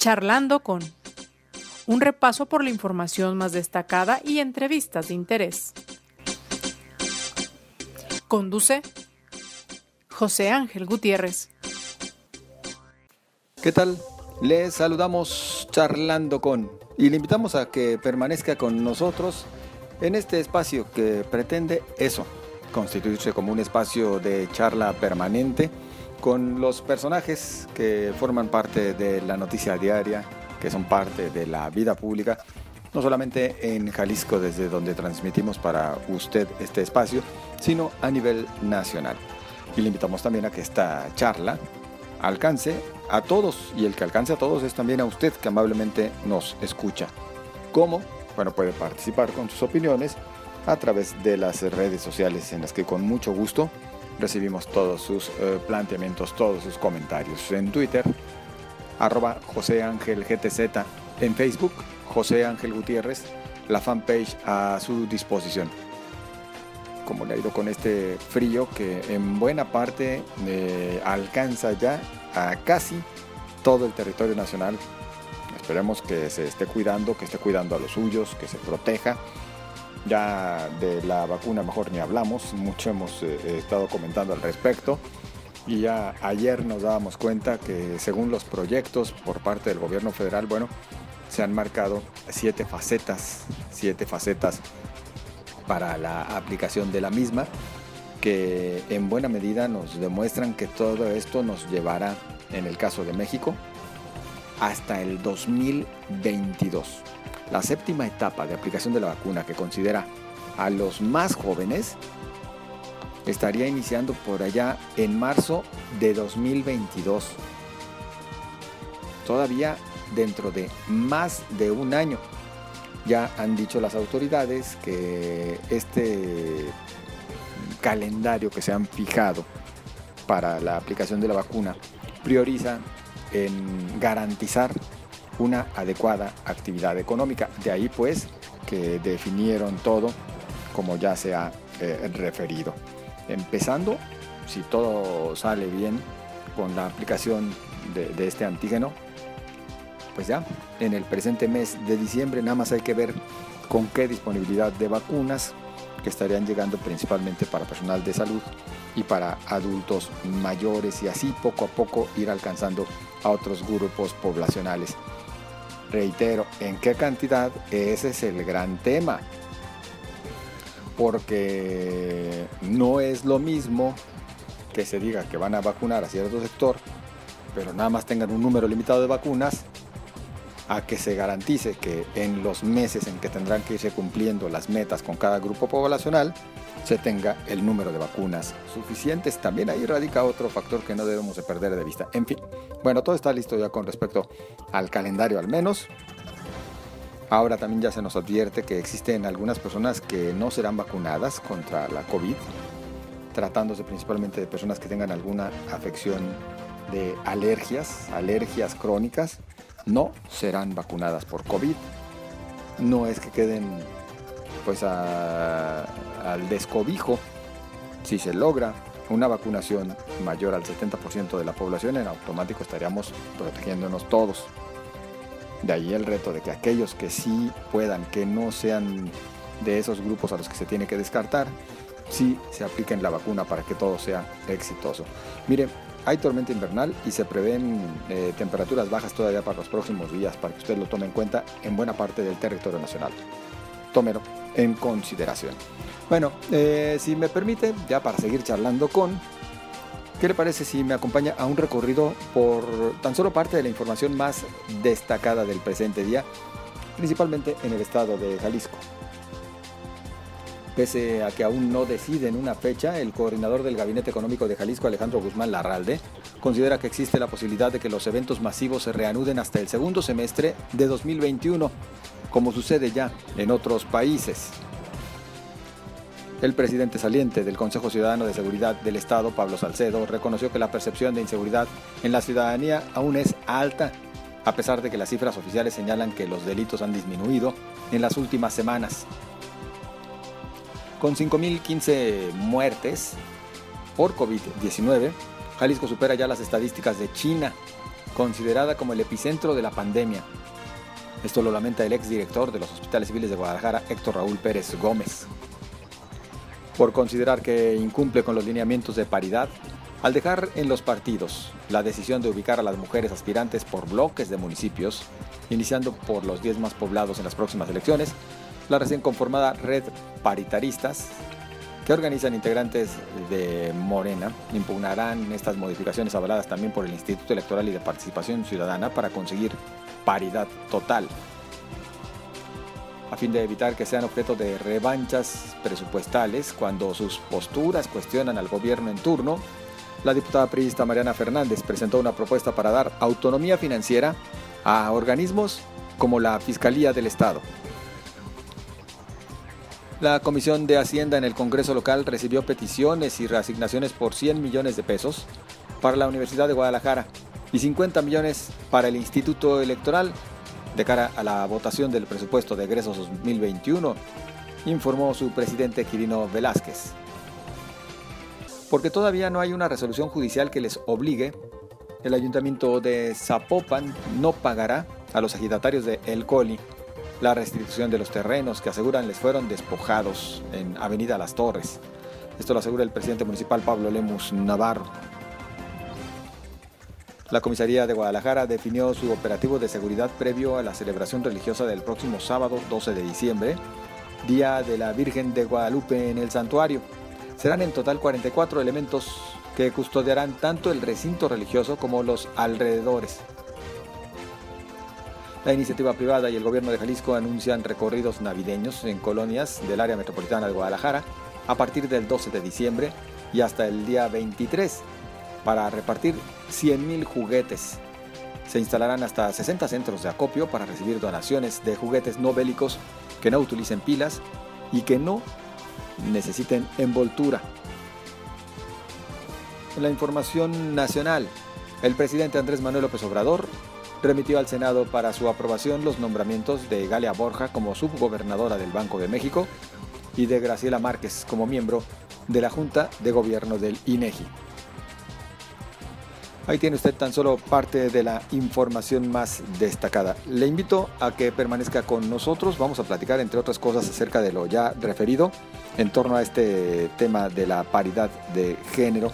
Charlando con un repaso por la información más destacada y entrevistas de interés. Conduce José Ángel Gutiérrez. ¿Qué tal? Les saludamos charlando con y le invitamos a que permanezca con nosotros en este espacio que pretende eso, constituirse como un espacio de charla permanente con los personajes que forman parte de la noticia diaria, que son parte de la vida pública, no solamente en Jalisco desde donde transmitimos para usted este espacio, sino a nivel nacional. Y le invitamos también a que esta charla alcance a todos y el que alcance a todos es también a usted que amablemente nos escucha. ¿Cómo? Bueno, puede participar con sus opiniones a través de las redes sociales en las que con mucho gusto recibimos todos sus eh, planteamientos, todos sus comentarios. En Twitter, arroba José Ángel GTZ, en Facebook, José Ángel Gutiérrez, la fanpage a su disposición. Como le ha ido con este frío que en buena parte eh, alcanza ya a casi todo el territorio nacional. Esperemos que se esté cuidando, que esté cuidando a los suyos, que se proteja ya de la vacuna mejor ni hablamos, mucho hemos eh, estado comentando al respecto. Y ya ayer nos dábamos cuenta que según los proyectos por parte del gobierno federal, bueno, se han marcado siete facetas, siete facetas para la aplicación de la misma, que en buena medida nos demuestran que todo esto nos llevará, en el caso de México, hasta el 2022. La séptima etapa de aplicación de la vacuna que considera a los más jóvenes estaría iniciando por allá en marzo de 2022. Todavía dentro de más de un año. Ya han dicho las autoridades que este calendario que se han fijado para la aplicación de la vacuna prioriza en garantizar una adecuada actividad económica. De ahí pues que definieron todo como ya se ha eh, referido. Empezando, si todo sale bien con la aplicación de, de este antígeno, pues ya en el presente mes de diciembre nada más hay que ver con qué disponibilidad de vacunas que estarían llegando principalmente para personal de salud y para adultos mayores y así poco a poco ir alcanzando a otros grupos poblacionales. Reitero, ¿en qué cantidad? Ese es el gran tema. Porque no es lo mismo que se diga que van a vacunar a cierto sector, pero nada más tengan un número limitado de vacunas, a que se garantice que en los meses en que tendrán que irse cumpliendo las metas con cada grupo poblacional, se tenga el número de vacunas suficientes. También ahí radica otro factor que no debemos de perder de vista. En fin, bueno, todo está listo ya con respecto al calendario al menos. Ahora también ya se nos advierte que existen algunas personas que no serán vacunadas contra la COVID, tratándose principalmente de personas que tengan alguna afección de alergias, alergias crónicas, no serán vacunadas por COVID. No es que queden pues al descobijo. Si se logra una vacunación mayor al 70% de la población, en automático estaríamos protegiéndonos todos. De ahí el reto de que aquellos que sí puedan, que no sean de esos grupos a los que se tiene que descartar, sí se apliquen la vacuna para que todo sea exitoso. Mire, hay tormenta invernal y se prevén eh, temperaturas bajas todavía para los próximos días, para que usted lo tome en cuenta en buena parte del territorio nacional. Tómelo en consideración. Bueno, eh, si me permite, ya para seguir charlando con, ¿qué le parece si me acompaña a un recorrido por tan solo parte de la información más destacada del presente día, principalmente en el estado de Jalisco? Pese a que aún no deciden una fecha, el coordinador del Gabinete Económico de Jalisco, Alejandro Guzmán Larralde, considera que existe la posibilidad de que los eventos masivos se reanuden hasta el segundo semestre de 2021 como sucede ya en otros países. El presidente saliente del Consejo Ciudadano de Seguridad del Estado, Pablo Salcedo, reconoció que la percepción de inseguridad en la ciudadanía aún es alta, a pesar de que las cifras oficiales señalan que los delitos han disminuido en las últimas semanas. Con 5.015 muertes por COVID-19, Jalisco supera ya las estadísticas de China considerada como el epicentro de la pandemia. Esto lo lamenta el exdirector de los hospitales civiles de Guadalajara, Héctor Raúl Pérez Gómez. Por considerar que incumple con los lineamientos de paridad, al dejar en los partidos la decisión de ubicar a las mujeres aspirantes por bloques de municipios, iniciando por los 10 más poblados en las próximas elecciones, la recién conformada Red Paritaristas, que organizan integrantes de Morena, impugnarán estas modificaciones avaladas también por el Instituto Electoral y de Participación Ciudadana para conseguir paridad total a fin de evitar que sean objeto de revanchas presupuestales cuando sus posturas cuestionan al gobierno en turno la diputada priista Mariana Fernández presentó una propuesta para dar autonomía financiera a organismos como la Fiscalía del Estado. La Comisión de Hacienda en el Congreso local recibió peticiones y reasignaciones por 100 millones de pesos para la Universidad de Guadalajara y 50 millones para el Instituto Electoral de cara a la votación del presupuesto de egresos 2021, informó su presidente Quirino Velázquez. Porque todavía no hay una resolución judicial que les obligue, el ayuntamiento de Zapopan no pagará a los agitatarios de El Coli la restitución de los terrenos que aseguran les fueron despojados en Avenida Las Torres. Esto lo asegura el presidente municipal Pablo Lemus Navarro. La comisaría de Guadalajara definió su operativo de seguridad previo a la celebración religiosa del próximo sábado 12 de diciembre, Día de la Virgen de Guadalupe en el santuario. Serán en total 44 elementos que custodiarán tanto el recinto religioso como los alrededores. La iniciativa privada y el gobierno de Jalisco anuncian recorridos navideños en colonias del área metropolitana de Guadalajara a partir del 12 de diciembre y hasta el día 23 para repartir 100.000 juguetes. Se instalarán hasta 60 centros de acopio para recibir donaciones de juguetes no bélicos que no utilicen pilas y que no necesiten envoltura. En la información nacional, el presidente Andrés Manuel López Obrador remitió al Senado para su aprobación los nombramientos de Galia Borja como subgobernadora del Banco de México y de Graciela Márquez como miembro de la Junta de Gobierno del INEGI. Ahí tiene usted tan solo parte de la información más destacada. Le invito a que permanezca con nosotros. Vamos a platicar, entre otras cosas, acerca de lo ya referido en torno a este tema de la paridad de género,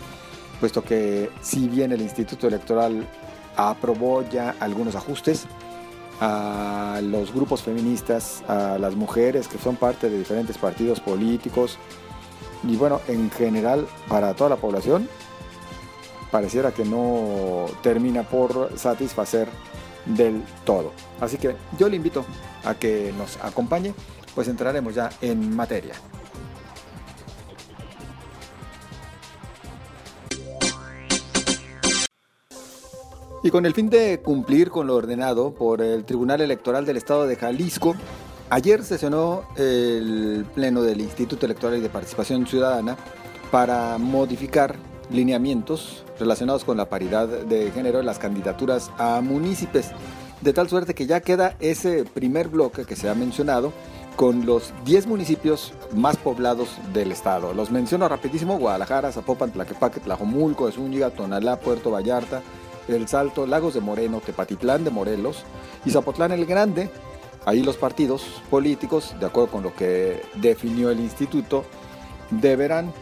puesto que si bien el Instituto Electoral aprobó ya algunos ajustes a los grupos feministas, a las mujeres que son parte de diferentes partidos políticos y bueno, en general para toda la población, pareciera que no termina por satisfacer del todo. Así que yo le invito a que nos acompañe, pues entraremos ya en materia. Y con el fin de cumplir con lo ordenado por el Tribunal Electoral del Estado de Jalisco, ayer sesionó el Pleno del Instituto Electoral y de Participación Ciudadana para modificar lineamientos relacionados con la paridad de género en las candidaturas a municipios, de tal suerte que ya queda ese primer bloque que se ha mencionado con los 10 municipios más poblados del estado. Los menciono rapidísimo, Guadalajara, Zapopan, Tlaquepaque, Tlajomulco, Zúñiga, Tonalá, Puerto Vallarta, El Salto, Lagos de Moreno, Tepatitlán de Morelos y Zapotlán el Grande. Ahí los partidos políticos, de acuerdo con lo que definió el instituto, deberán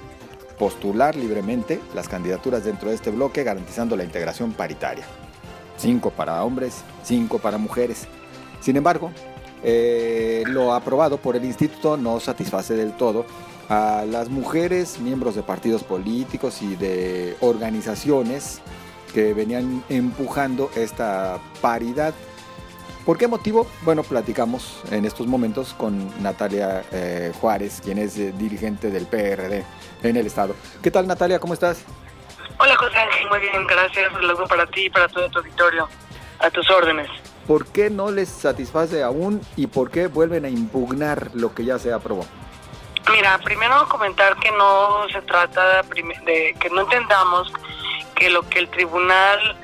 postular libremente las candidaturas dentro de este bloque garantizando la integración paritaria. Cinco para hombres, cinco para mujeres. Sin embargo, eh, lo aprobado por el instituto no satisface del todo a las mujeres, miembros de partidos políticos y de organizaciones que venían empujando esta paridad ¿Por qué motivo? Bueno, platicamos en estos momentos con Natalia eh, Juárez, quien es eh, dirigente del PRD en el Estado. ¿Qué tal Natalia? ¿Cómo estás? Hola José Ángel, muy bien, gracias. Saludos para ti y para todo tu auditorio. A tus órdenes. ¿Por qué no les satisface aún y por qué vuelven a impugnar lo que ya se aprobó? Mira, primero comentar que no se trata de que no entendamos que lo que el tribunal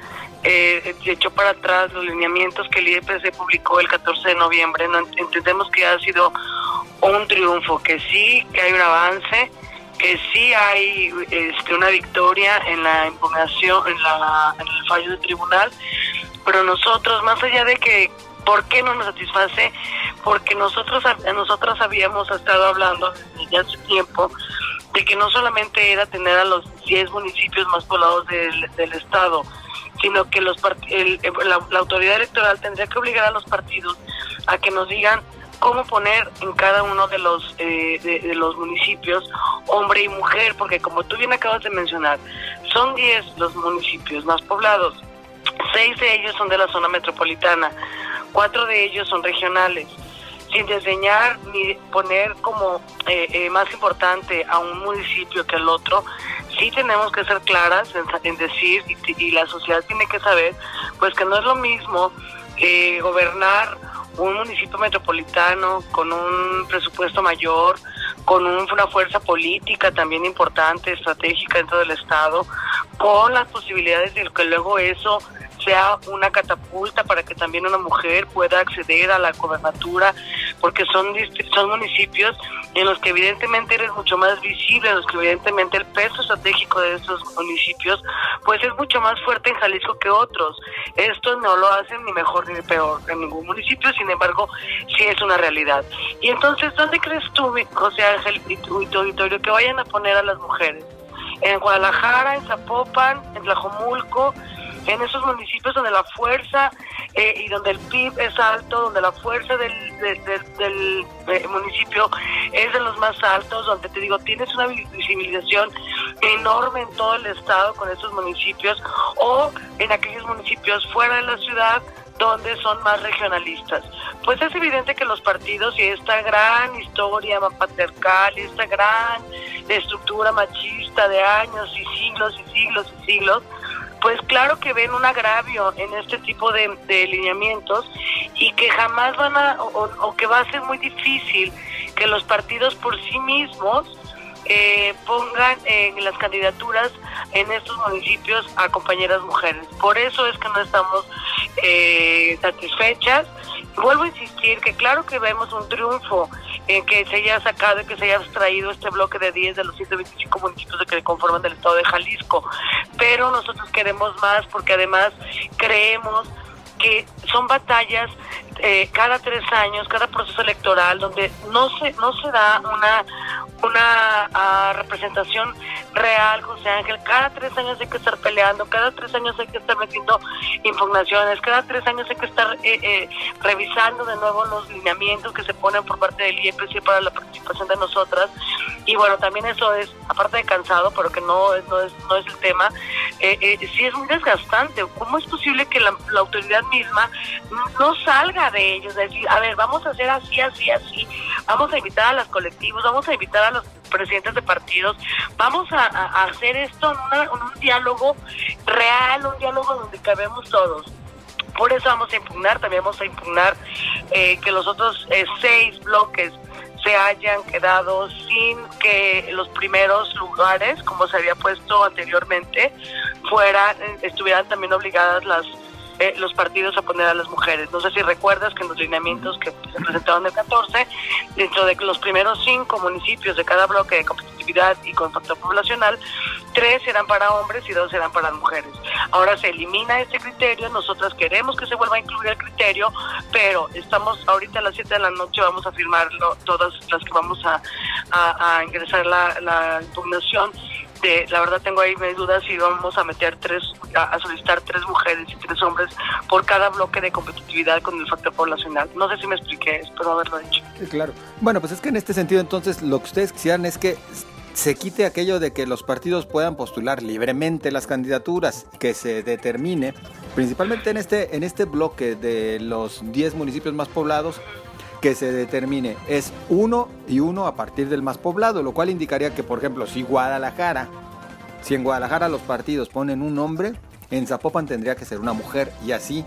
eh, echó para atrás los lineamientos que el IEPC publicó el 14 de noviembre. No entendemos que ha sido un triunfo, que sí, que hay un avance, que sí hay este, una victoria en la impugnación, en, la, el fallo del tribunal, Pero nosotros, más allá de que, ¿por qué no nos satisface? Porque nosotros, nosotros habíamos estado hablando desde hace tiempo de que no solamente era tener a los 10 municipios más poblados del, Estado, sino que los el, la, autoridad electoral tendría que obligar a los partidos a que nos digan cómo poner en cada uno de los eh, de, los municipios hombre y mujer, porque como tú bien acabas de mencionar, son 10 los municipios más poblados, seis de ellos son de la zona metropolitana, cuatro de ellos son regionales sin diseñar ni poner como eh, eh, más importante a un municipio que al otro, sí tenemos que ser claras en, decir y, la sociedad tiene que saber pues que no es lo mismo eh, gobernar un municipio metropolitano con un presupuesto mayor, con una fuerza política también importante, estratégica dentro del Estado, con las posibilidades de que luego eso sea una catapulta para que también una mujer pueda acceder a la gobernatura, porque son, son municipios en los que evidentemente eres mucho más visible, en los que evidentemente el peso estratégico de estos municipios pues es mucho más fuerte en Jalisco que otros. Esto no lo hacen ni mejor ni peor en ningún municipio, sin embargo sí es una realidad. Y entonces, ¿dónde crees tú, José Ángel y tu, auditorio, que vayan a poner a las mujeres? En Guadalajara, en Zapopan, en Tlajomulco, en esos municipios donde la fuerza eh, y donde el PIB es alto, donde la fuerza del, eh, municipio es de los más altos, donde te digo, tienes una visibilización enorme en todo el estado con esos municipios o en aquellos municipios fuera de la ciudad donde son más regionalistas. Pues es evidente que los partidos y esta gran historia patriarcal y esta gran estructura machista de años y siglos y siglos y siglos, pues claro que ven un agravio en este tipo de, lineamientos y que jamás van a, o, que va a ser muy difícil que los partidos por sí mismos eh, pongan en las candidaturas en estos municipios a compañeras mujeres. Por eso es que no estamos eh, satisfechas. Vuelvo a insistir que claro que vemos un triunfo en que se haya sacado y que se haya extraído este bloque de 10 de los 125 municipios que conforman el estado de Jalisco. Pero nosotros queremos más porque además creemos que son batallas eh, cada tres años, cada proceso electoral, donde no se, no se da una, una ah, representación real, José Ángel. Cada tres años hay que estar peleando, cada tres años hay que estar metiendo impugnaciones, cada tres años hay que estar eh, eh, revisando de nuevo los lineamientos que se ponen por parte del IEPC para la participación de nosotras. Y bueno, también eso es, aparte de cansado, pero que no no es, no es el tema, eh, eh, sí es muy desgastante. ¿Cómo es posible que la, la autoridad misma no salga de ellos? Decir, a ver, vamos a hacer así, así, así. Vamos a invitar a los colectivos, vamos a invitar a los presidentes de partidos, vamos a, hacer esto en, un diálogo real, un diálogo donde cabemos todos. Por eso vamos a impugnar, también vamos a impugnar eh, que los otros eh, seis bloques se hayan quedado sin que los primeros lugares, como se había puesto anteriormente, fueran, estuvieran también obligadas las eh, los partidos a poner a las mujeres. No sé si recuerdas que en los lineamientos que se presentaron el 14, dentro de los primeros cinco municipios de cada bloque de competitividad y con factor poblacional, tres eran para hombres y dos eran para mujeres. Ahora se elimina este criterio, nosotras queremos que se vuelva a incluir el criterio, pero estamos ahorita a las 7 de la noche, vamos a firmarlo, todas las que vamos a, a, ingresar la, la impugnación la verdad tengo ahí mis dudas si vamos a meter tres, a, solicitar tres mujeres y tres hombres por cada bloque de competitividad con el factor poblacional. No sé si me expliqué, espero haberlo dicho. claro. Bueno, pues es que en este sentido entonces lo que ustedes quisieran es que se quite aquello de que los partidos puedan postular libremente las candidaturas, que se determine, principalmente en este, en este bloque de los 10 municipios más poblados, que se determine es uno y uno a partir del más poblado, lo cual indicaría que, por ejemplo, si Guadalajara, si en Guadalajara los partidos ponen un hombre, en Zapopan tendría que ser una mujer y así,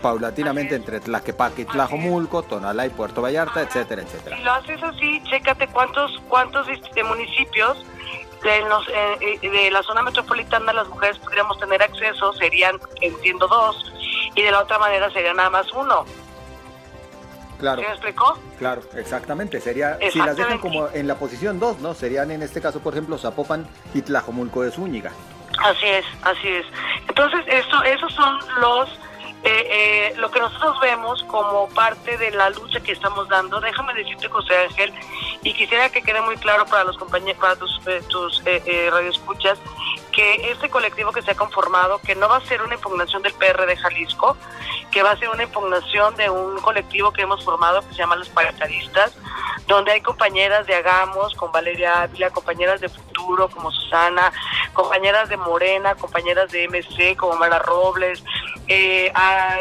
paulatinamente entre Tlaquepaque y Tlajomulco, Tonalá y Puerto Vallarta, etcétera, etcétera. Si lo haces así, chécate cuántos, cuántos de municipios de, los, eh, eh, de la zona metropolitana las mujeres podríamos tener acceso, serían, entiendo, dos, y de la otra manera sería nada más uno. Claro. ¿Se me explicó? Claro, exactamente. Sería, si las dejan como en la posición 2, ¿no? Serían en este caso, por ejemplo, Zapopan y Tlajomulco de Zúñiga. Así es, así es. Entonces, eso, esos son los eh, lo que nosotros vemos como parte de la lucha que estamos dando, déjame decirte, José Ángel, y quisiera que quede muy claro para los compañeros, para tus, tus radioescuchas, que este colectivo que se ha conformado, que no va a ser una impugnación del PR de Jalisco, que va a ser una impugnación de un colectivo que hemos formado que se llama Los Paritaristas, donde hay compañeras de Hagamos, con Valeria Ávila, compañeras de Futuro como Susana, compañeras de Morena, compañeras de MC como Mara Robles, eh,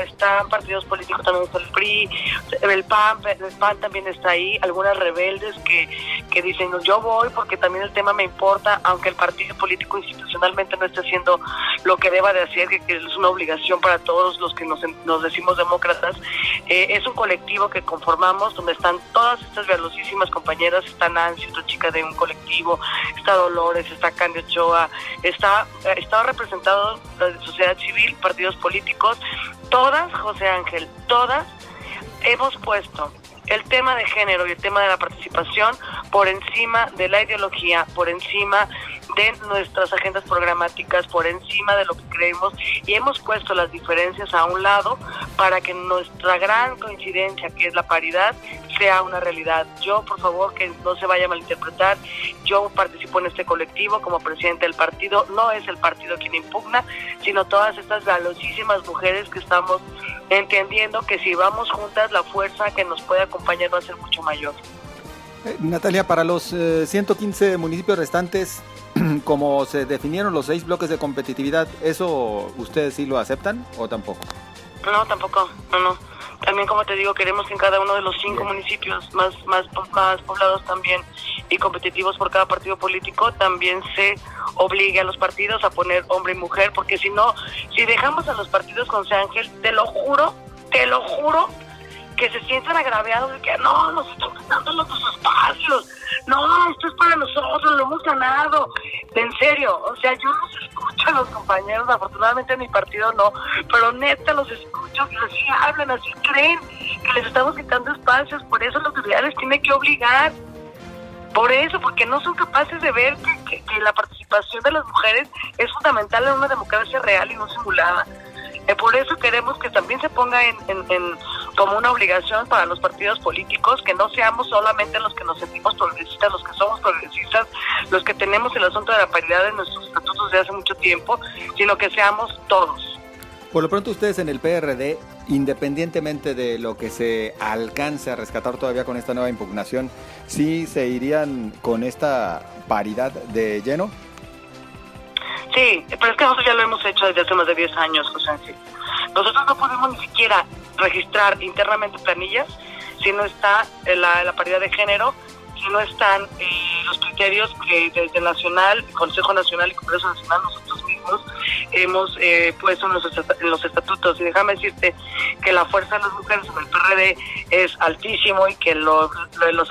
están partidos políticos también está el PRI, el PAN, el PAN también está ahí, algunas rebeldes que, que dicen yo voy porque también el tema me importa, aunque el partido político institucional no está haciendo lo que deba de hacer, que, es una obligación para todos los que nos, decimos demócratas. Eh, es un colectivo que conformamos donde están todas estas valiosísimas compañeras, está Nancy, otra chica de un colectivo, está Dolores, está Candy Ochoa, está, está representado la sociedad civil, partidos políticos, todas, José Ángel, todas hemos puesto el tema de género y el tema de la participación por encima de la ideología, por encima de nuestras agendas programáticas por encima de lo que creemos y hemos puesto las diferencias a un lado para que nuestra gran coincidencia, que es la paridad, sea una realidad. Yo, por favor, que no se vaya a malinterpretar, yo participo en este colectivo como presidente del partido, no es el partido quien impugna, sino todas estas valiosísimas mujeres que estamos entendiendo que si vamos juntas, la fuerza que nos puede acompañar va a ser mucho mayor. Eh, Natalia, para los 115 eh, municipios restantes, como se definieron los seis bloques de competitividad, ¿eso ustedes sí lo aceptan o tampoco? No, tampoco, no, no. También, como te digo, queremos que en cada uno de los cinco municipios más, más, más poblados también y competitivos por cada partido político, también se obligue a los partidos a poner hombre y mujer, porque si no, si dejamos a los partidos con San Ángel, te lo juro, te lo juro, que se sientan agraviados de que no, nos están quitando los espacios, no, esto es para nosotros, lo hemos ganado. En serio, o sea, yo los escucho a los compañeros, afortunadamente en mi partido no, pero neta los escucho que así hablan, así creen que les estamos quitando espacios, por eso los les tiene que obligar. Por eso, porque no son capaces de ver que la participación de las mujeres es fundamental en una democracia real y no simulada. Eh, por eso queremos que también se ponga en, como una obligación para los partidos políticos que no seamos solamente los que nos sentimos progresistas, los que somos progresistas, los que tenemos el asunto de la paridad en nuestros estatutos de hace mucho tiempo, sino que seamos todos. Por lo pronto ustedes en el PRD, independientemente de lo que se alcance a rescatar todavía con esta nueva impugnación, ¿sí se con esta paridad de lleno? Sí, pero es que nosotros ya lo hemos hecho desde hace más de 10 años, José Nosotros no podemos ni siquiera registrar internamente planillas si no está la, la paridad de género, si no están eh, los criterios que desde Nacional, Consejo Nacional y Congreso Nacional nosotros hemos eh, puesto en los, estatutos. Y déjame decirte que la fuerza de las mujeres en el PRD es altísimo y que los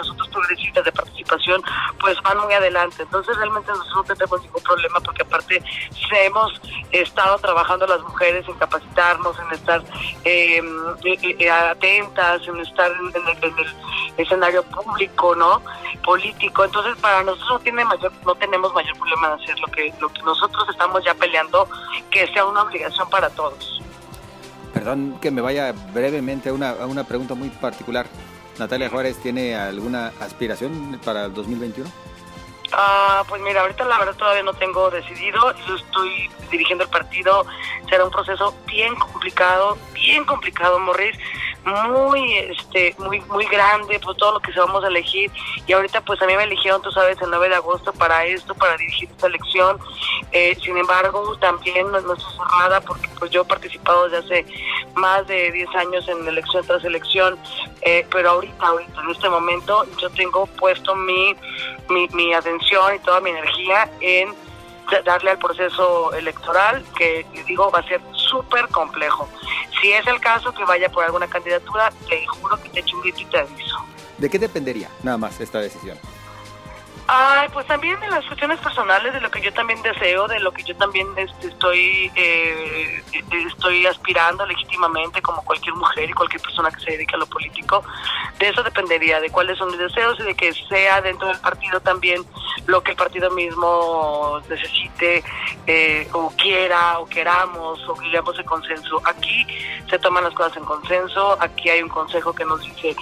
asuntos progresistas de participación pues van muy adelante. Entonces realmente nosotros no tenemos ningún problema porque aparte hemos estado trabajando las mujeres en capacitarnos, en estar em, atentas, en estar en el, escenario público, ¿no? Político. Entonces para nosotros no tiene mayor, no tenemos mayor problema de hacer lo que, lo que nosotros estamos ya peleando que sea una obligación para todos. Perdón que me vaya brevemente a una, una pregunta muy particular. Natalia Juárez, ¿tiene alguna aspiración para el 2021? Ah, pues mira, ahorita la verdad todavía no tengo decidido. Yo estoy dirigiendo el partido. Será un proceso bien complicado, bien complicado, Morris muy este muy muy grande por todo lo que se vamos a elegir. Y ahorita pues a mí me eligieron tú sabes el 9 de agosto para esto para dirigir esta elección. Eh, sin embargo también no, estoy cerrada porque pues yo he participado desde hace más de 10 años en elección tras elección. Eh, pero ahorita ahorita en este momento yo tengo puesto mi, mi, mi atención y toda mi energía en darle al proceso electoral que digo va a ser súper complejo si es el caso que vaya por alguna candidatura, te juro que te echo un grito y te aviso. ¿De qué dependería nada más esta decisión? Ay, pues también de las cuestiones personales, de lo que yo también deseo, de lo que yo también este, estoy eh, estoy aspirando legítimamente como cualquier mujer y cualquier persona que se dedique a lo político. De eso dependería, de cuáles son mis deseos y de que sea dentro del partido también lo que el partido mismo necesite eh, o quiera o queramos o lleguemos de consenso. Aquí se toman las cosas en consenso, aquí hay un consejo que nos dice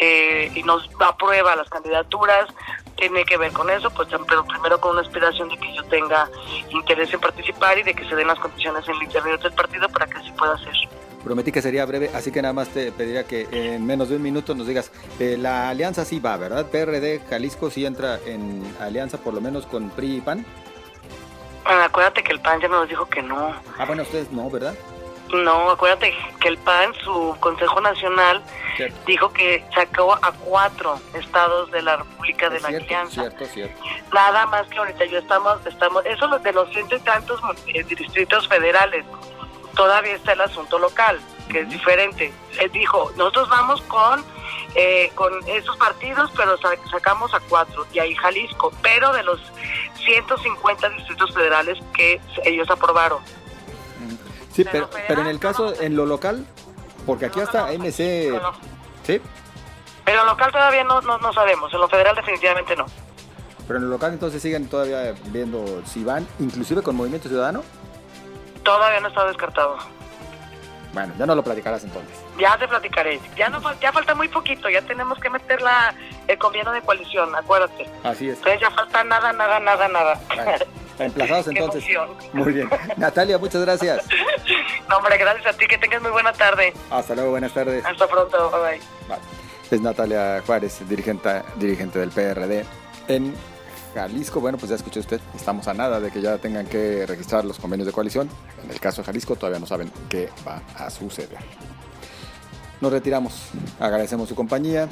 eh, y nos aprueba las candidaturas, tiene que ver con eso, pues pero primero con una aspiración de que yo tenga interés en participar y de que se den las condiciones en el interior del partido para que así pueda ser. Prometí que sería breve, así que nada más te pediría que en menos de un minuto nos digas, eh, la alianza sí va, ¿verdad? PRD Jalisco sí entra en alianza por lo menos con PRI y PAN. Bueno, acuérdate que el PAN ya nos dijo que no. Ah, bueno, ustedes no, ¿verdad? No, acuérdate que el PAN, su Consejo Nacional, dijo que sacó a cuatro estados de la República de la Alianza. Cierto, cierto. Nada más que ahorita yo estamos, estamos, eso de los ciento y tantos eh, distritos federales, todavía está el asunto local, que es diferente. Él dijo, nosotros vamos con eh, con esos partidos, pero sacamos a cuatro, y ahí Jalisco, pero de los 150 distritos federales que ellos aprobaron. Sí, pero, pero en el caso, en lo local, porque aquí hasta MC... ¿Sí? Pero en lo local todavía no, no, sabemos, en lo federal definitivamente no. Pero en lo local entonces siguen todavía viendo si van, inclusive con Movimiento Ciudadano. Todavía no está descartado. Bueno, ya no lo platicarás entonces. Ya te platicaré. Ya no ya falta muy poquito, ya tenemos que meter la, el gobierno de coalición, acuérdate. Así es. Entonces ya falta nada, nada, nada, nada. Emplazados entonces. Muy bien. Natalia, muchas gracias. No, hombre, gracias a ti. Que tengas muy buena tarde. Hasta luego, buenas tardes. Hasta pronto. Bye bye. Es Natalia Juárez, dirigente, dirigente del PRD en Jalisco. Bueno, pues ya escuchó usted. Estamos a nada de que ya tengan que registrar los convenios de coalición. En el caso de Jalisco, todavía no saben qué va a suceder. Nos retiramos. Agradecemos su compañía.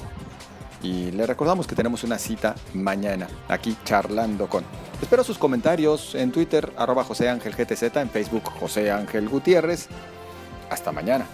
Y le recordamos que tenemos una cita mañana aquí charlando con. Espero sus comentarios en Twitter, arroba José Ángel GTZ, en Facebook José Ángel Gutiérrez. Hasta mañana.